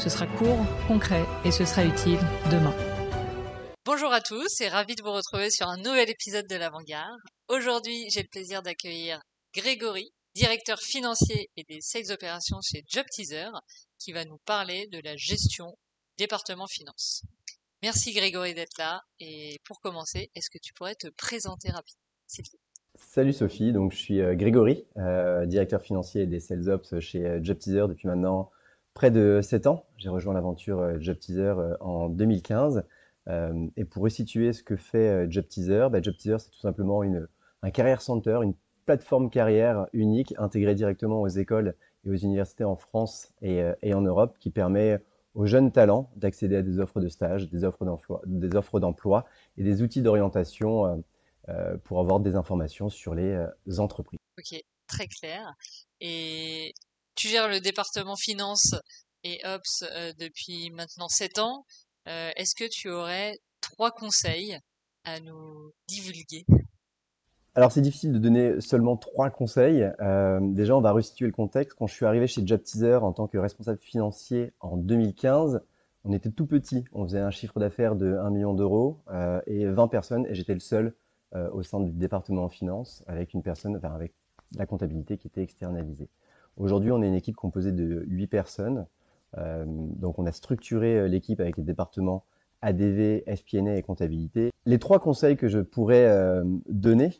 Ce sera court, concret et ce sera utile demain. Bonjour à tous et ravi de vous retrouver sur un nouvel épisode de l'Avant-Garde. Aujourd'hui, j'ai le plaisir d'accueillir Grégory, directeur financier et des sales opérations chez JobTeaser, qui va nous parler de la gestion département finance. Merci Grégory d'être là et pour commencer, est-ce que tu pourrais te présenter rapidement s'il te plaît? Salut Sophie, donc je suis euh, Grégory, euh, directeur financier des Sales Ops chez euh, JobTeaser depuis maintenant près de 7 ans. J'ai rejoint l'aventure JobTeaser en 2015. et pour resituer ce que fait JobTeaser, bah, JobTeaser c'est tout simplement une, un career center, une plateforme carrière unique intégrée directement aux écoles et aux universités en France et, en Europe qui permet aux jeunes talents d'accéder à des offres de stage, des offres d'emploi, des offres d'emploi et des outils d'orientation euh, pour avoir des informations sur les euh, entreprises. Ok, très clair. Et tu gères le département finance et ops euh, depuis maintenant 7 ans. Est-ce que tu aurais trois conseils à nous divulguer? Alors c'est difficile de donner seulement trois conseils. déjà, on va resituer le contexte. Quand je suis arrivé chez JobTeaser en tant que responsable financier en 2015, on était tout petit. On faisait un chiffre d'affaires de 1 million d'euros et 20 personnes et j'étais le seul euh, au sein du département en finance avec une personne, enfin avec la comptabilité qui était externalisée. Aujourd'hui, on est une équipe composée de 8 personnes. Euh, donc, on a structuré euh, l'équipe avec les départements ADV, FP&A et comptabilité. Les trois conseils que je pourrais donner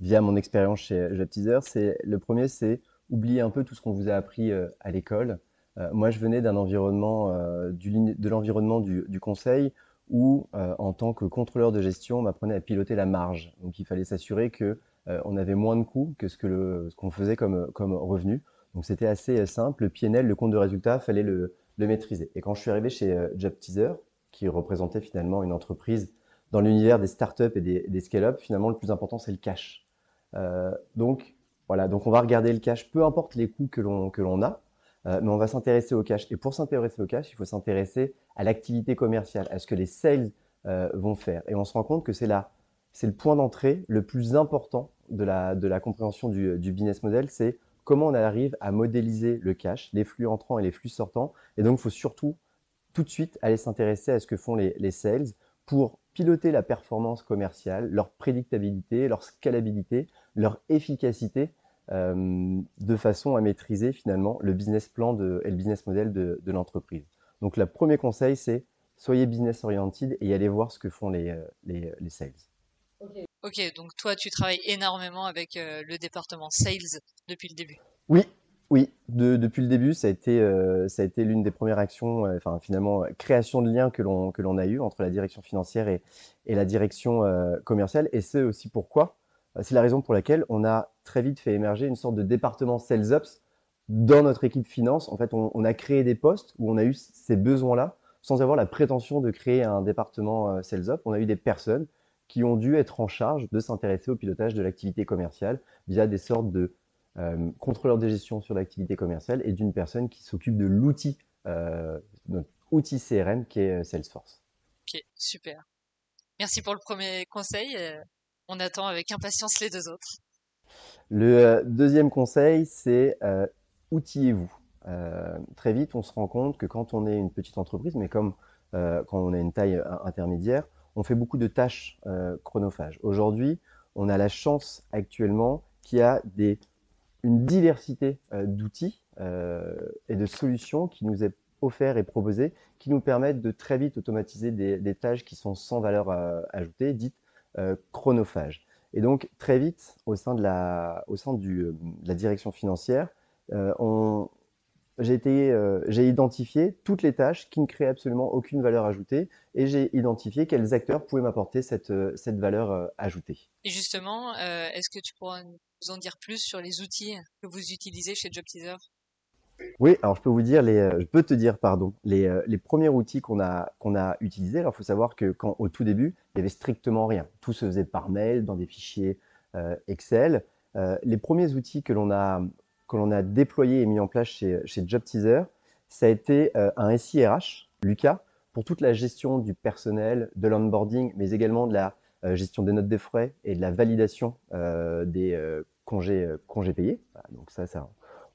via mon expérience chez JobTeaser, c'est le premier, c'est oublier un peu tout ce qu'on vous a appris à l'école. moi, je venais d'un environnement, de l'environnement du, conseil où, euh, en tant que contrôleur de gestion, on m'apprenait à piloter la marge. Donc, il fallait s'assurer que euh, on avait moins de coûts que ce qu'on faisait comme comme revenu. Donc, c'était assez euh, simple. Le PNL, le compte de résultat, fallait le, le maîtriser. Et quand je suis arrivé chez JobTeaser, qui représentait finalement une entreprise dans l'univers des startups et des, des scale-up, finalement, le plus important, c'est le cash. donc, voilà. Donc, on va regarder le cash, peu importe les coûts que l'on que l'on a. Euh, mais on va s'intéresser au cash. Et pour s'intéresser au cash, il faut s'intéresser à l'activité commerciale, à ce que les sales euh, vont faire. Et on se rend compte que c'est là, c'est le point d'entrée le plus important de la, compréhension du, du business model, c'est comment on arrive à modéliser le cash, les flux entrants et les flux sortants. Et donc, il faut surtout tout de suite aller s'intéresser à ce que font les, les sales pour piloter la performance commerciale, leur prédictabilité, leur scalabilité, leur efficacité euh, de façon à maîtriser finalement le business plan et le business model de, l'entreprise. Donc le premier conseil, c'est soyez business oriented et allez voir ce que font les, euh, les, les sales. Ok, donc toi tu travailles énormément avec euh, le département sales depuis le début. Oui, oui, de, depuis le début, ça a été, euh, été l'une des premières actions, enfin finalement création de liens que l'on a eu entre la direction financière et, et la direction commerciale. Et c'est aussi pourquoi euh, c'est la raison pour laquelle on a très vite fait émerger une sorte de département Sales Ops dans notre équipe finance. En fait, on, a créé des postes où on a eu ces besoins-là sans avoir la prétention de créer un département euh, Sales Ops. On a eu des personnes qui ont dû être en charge de s'intéresser au pilotage de l'activité commerciale via des sortes de euh, contrôleurs de gestion sur l'activité commerciale et d'une personne qui s'occupe de l'outil, euh, notre outil CRM qui est Salesforce. Ok, super. Merci pour le premier conseil on attend avec impatience les deux autres. Le euh, deuxième conseil, c'est euh, outillez-vous. Euh, très vite, on se rend compte que quand on est une petite entreprise, mais comme quand on a une taille intermédiaire, on fait beaucoup de tâches chronophages. Aujourd'hui, on a la chance actuellement qu'il y a des, une diversité d'outils et de solutions qui nous est offert et proposées, qui nous permettent de très vite automatiser des, tâches qui sont sans valeur ajoutée, dites euh, chronophage. Et donc très vite, au sein de la, au sein du, euh, de la direction financière, euh, j'ai été, j'ai identifié toutes les tâches qui ne créaient absolument aucune valeur ajoutée et j'ai identifié quels acteurs pouvaient m'apporter cette, cette valeur ajoutée. Et justement, est-ce que tu pourrais nous en dire plus sur les outils que vous utilisez chez JobTeaser? Oui, alors je peux vous dire, les, je peux te dire, pardon, les, les premiers outils qu'on a, qu'on a utilisés. Alors, il faut savoir que quand, au tout début, il y avait strictement rien. Tout se faisait par mail, dans des fichiers Excel. les premiers outils que l'on a, que l'on a déployés et mis en place chez, chez JobTeaser, ça a été un SIRH, Lucas, pour toute la gestion du personnel, de l'onboarding, mais également de la euh, gestion des notes des frais et de la validation euh, des euh, congés, congés payés. donc ça,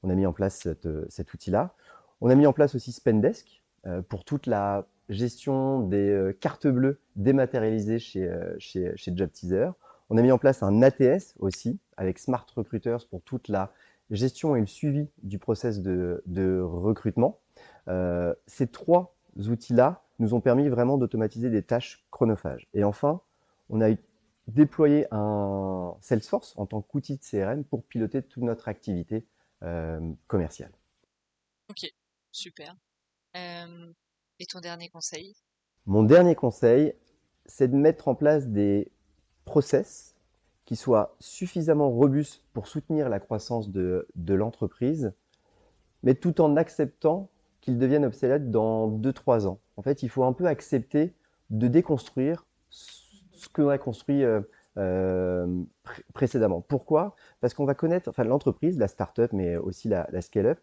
on a mis en place cet outil-là. On a mis en place aussi Spendesk pour toute la gestion des cartes bleues dématérialisées chez, chez, chez JobTeaser. On a mis en place un ATS aussi avec Smart Recruiters pour toute la gestion et le suivi du process de, de recrutement. ces trois outils-là nous ont permis vraiment d'automatiser des tâches chronophages. Et enfin, on a déployé un Salesforce en tant qu'outil de CRM pour piloter toute notre activité euh, commerciale. Ok, super. Euh, et ton dernier conseil? Mon dernier conseil, c'est de mettre en place des process qui soient suffisamment robustes pour soutenir la croissance de, de l'entreprise, mais tout en acceptant qu'ils deviennent obsolètes dans 2-3 ans. En fait, il faut un peu accepter de déconstruire ce qu'on a construit euh, euh, précédemment. Pourquoi? Parce qu'on va connaître, enfin l'entreprise, la start-up, mais aussi la, scale-up,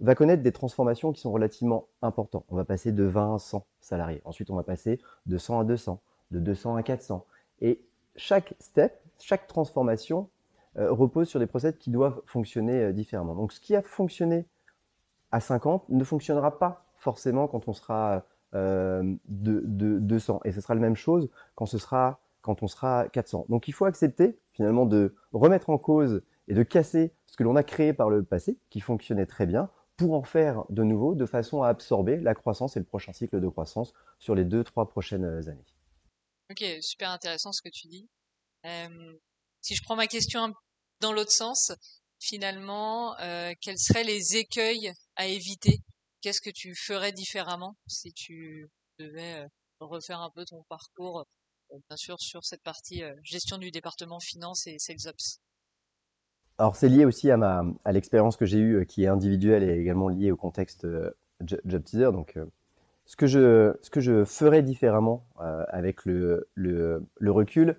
va connaître des transformations qui sont relativement importantes. On va passer de 20 à 100 salariés. Ensuite, on va passer de 100 à 200, de 200 à 400. Et chaque step, chaque transformation euh, repose sur des process qui doivent fonctionner différemment. Donc, ce qui a fonctionné à 50 ne fonctionnera pas forcément quand on sera euh, de, 200. Et ce sera la même chose quand on sera 400. Donc il faut accepter finalement de remettre en cause et de casser ce que l'on a créé par le passé, qui fonctionnait très bien, pour en faire de nouveau, de façon à absorber la croissance et le prochain cycle de croissance sur les deux, trois prochaines années. Ok, super intéressant ce que tu dis. Euh, si je prends ma question dans l'autre sens, finalement, euh, quels seraient les écueils à éviter? Qu'est-ce que tu ferais différemment si tu devais euh, refaire un peu ton parcours, bien sûr, sur cette partie gestion du département finance et sales ops? Alors, c'est lié aussi à, ma, à l'expérience que j'ai eue, qui est individuelle et également liée au contexte job teaser. Donc, ce que je, ce que je ferais différemment avec le, le recul,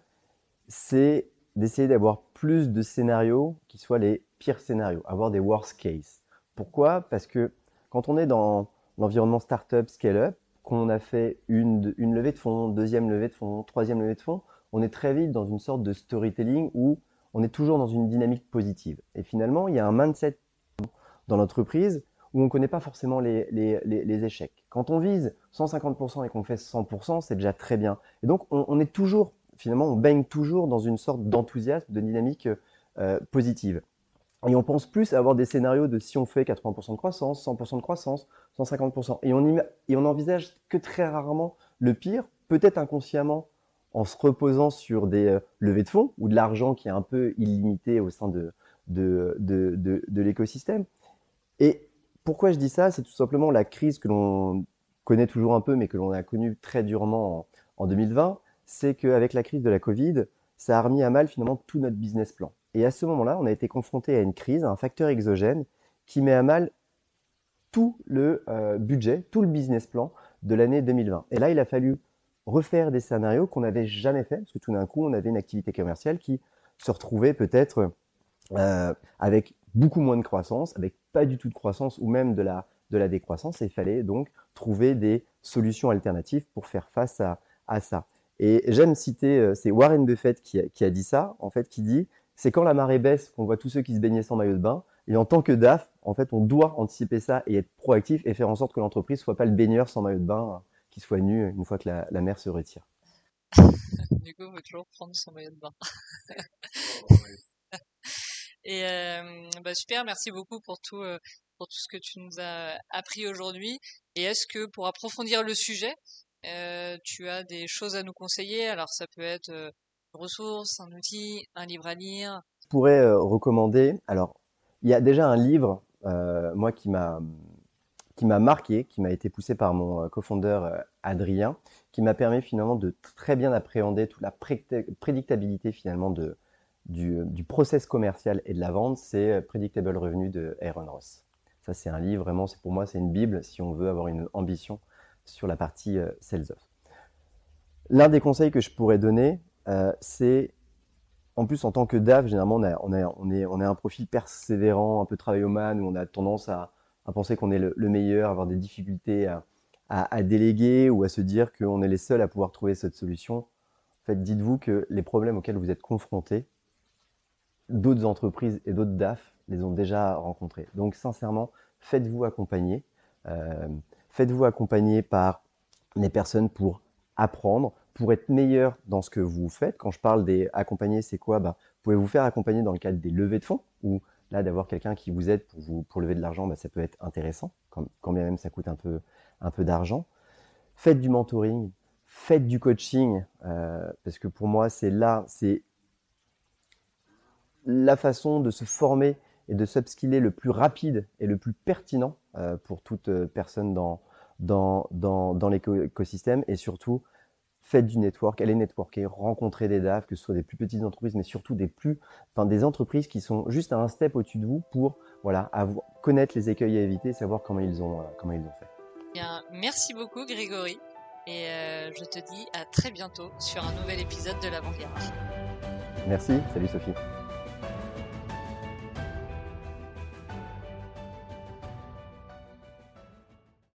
c'est d'essayer d'avoir plus de scénarios qui soient les pires scénarios, avoir des worst case. Pourquoi? Parce que quand on est dans l'environnement startup, scale-up, qu'on a fait une, une levée de fonds, deuxième levée de fonds, troisième levée de fonds, on est très vite dans une sorte de storytelling où on est toujours dans une dynamique positive. Et finalement, il y a un mindset dans l'entreprise où on ne connaît pas forcément les, les, les, échecs. Quand on vise 150% et qu'on fait 100%, c'est déjà très bien. Et donc, on, on, est toujours, finalement, on baigne toujours dans une sorte d'enthousiasme, de dynamique euh, positive. Et on pense plus à avoir des scénarios de si on fait 80% de croissance, 100% de croissance, 150%. Et on, et envisage que très rarement le pire, peut-être inconsciemment, en se reposant sur des euh, levées de fonds ou de l'argent qui est un peu illimité au sein de, l'écosystème. Et pourquoi je dis ça? C'est tout simplement la crise que l'on connaît toujours un peu, mais que l'on a connue très durement en, en 2020. C'est qu'avec la crise de la Covid, ça a remis à mal finalement tout notre business plan. Et à ce moment-là, on a été confronté à une crise, à un facteur exogène qui met à mal tout le euh, budget, tout le business plan de l'année 2020. Et là, il a fallu refaire des scénarios qu'on n'avait jamais fait, parce que tout d'un coup, on avait une activité commerciale qui se retrouvait peut-être euh, avec beaucoup moins de croissance, avec pas du tout de croissance ou même de la, décroissance. Et il fallait donc trouver des solutions alternatives pour faire face à ça. Et j'aime citer, euh, c'est Warren Buffett qui a, dit ça, en fait, qui dit c'est quand la marée baisse qu'on voit tous ceux qui se baignaient sans maillot de bain. Et en tant que DAF, en fait, on doit anticiper ça et être proactif et faire en sorte que l'entreprise soit pas le baigneur sans maillot de bain, qui soit nu une fois que la, mer se retire. du coup, il faut toujours prendre son maillot de bain. et euh, bah super, merci beaucoup pour tout, euh, pour tout ce que tu nous as appris aujourd'hui. Et est-ce que pour approfondir le sujet, euh, tu as des choses à nous conseiller? Alors ça peut être ressources, un outil, un livre à lire Je pourrais euh, recommander. Alors, il y a déjà un livre, euh, moi, qui m'a qui m'a marqué, qui m'a été poussé par mon euh, cofondeur Adrien, qui m'a permis finalement de très bien appréhender toute la prédictabilité finalement du, du, process commercial et de la vente, c'est Predictable Revenue de Aaron Ross. Ça, c'est un livre, vraiment, c'est pour moi, c'est une Bible si on veut avoir une ambition sur la partie euh, sales off. L'un des conseils que je pourrais donner, euh, c'est, en plus, en tant que DAF, généralement, on, a, est, un profil persévérant, un peu travailloman, où on a tendance à, penser qu'on est le, le, meilleur, avoir des difficultés à déléguer ou à se dire qu'on est les seuls à pouvoir trouver cette solution. En fait, dites-vous que les problèmes auxquels vous êtes confrontés, d'autres entreprises et d'autres DAF les ont déjà rencontrés. Donc sincèrement, faites-vous accompagner. Euh, faites-vous accompagner par des personnes pour apprendre, pour être meilleur dans ce que vous faites. Quand je parle des accompagner, c'est quoi? Bah, Vous pouvez vous faire accompagner dans le cadre des levées de fonds, ou là d'avoir quelqu'un qui vous aide pour, vous, pour lever de l'argent, bah, ça peut être intéressant, quand, quand, bien même ça coûte un peu, un peu d'argent. Faites du mentoring, faites du coaching, euh, parce que pour moi, c'est là, c'est la façon de se former et de s'upskiller le plus rapide et le plus pertinent euh, pour toute euh, personne dans, dans, dans, dans l'écosystème. Et surtout, faites du network, allez networker, rencontrez des DAF, que ce soit des plus petites entreprises, mais surtout des plus, enfin, des entreprises qui sont juste à un step au-dessus de vous pour voilà, avoir, connaître les écueils à éviter, savoir comment ils ont, euh, comment ils ont fait. Bien, merci beaucoup Grégory et euh, je te dis à très bientôt sur un nouvel épisode de l'Avant-Garde. Merci, salut Sophie.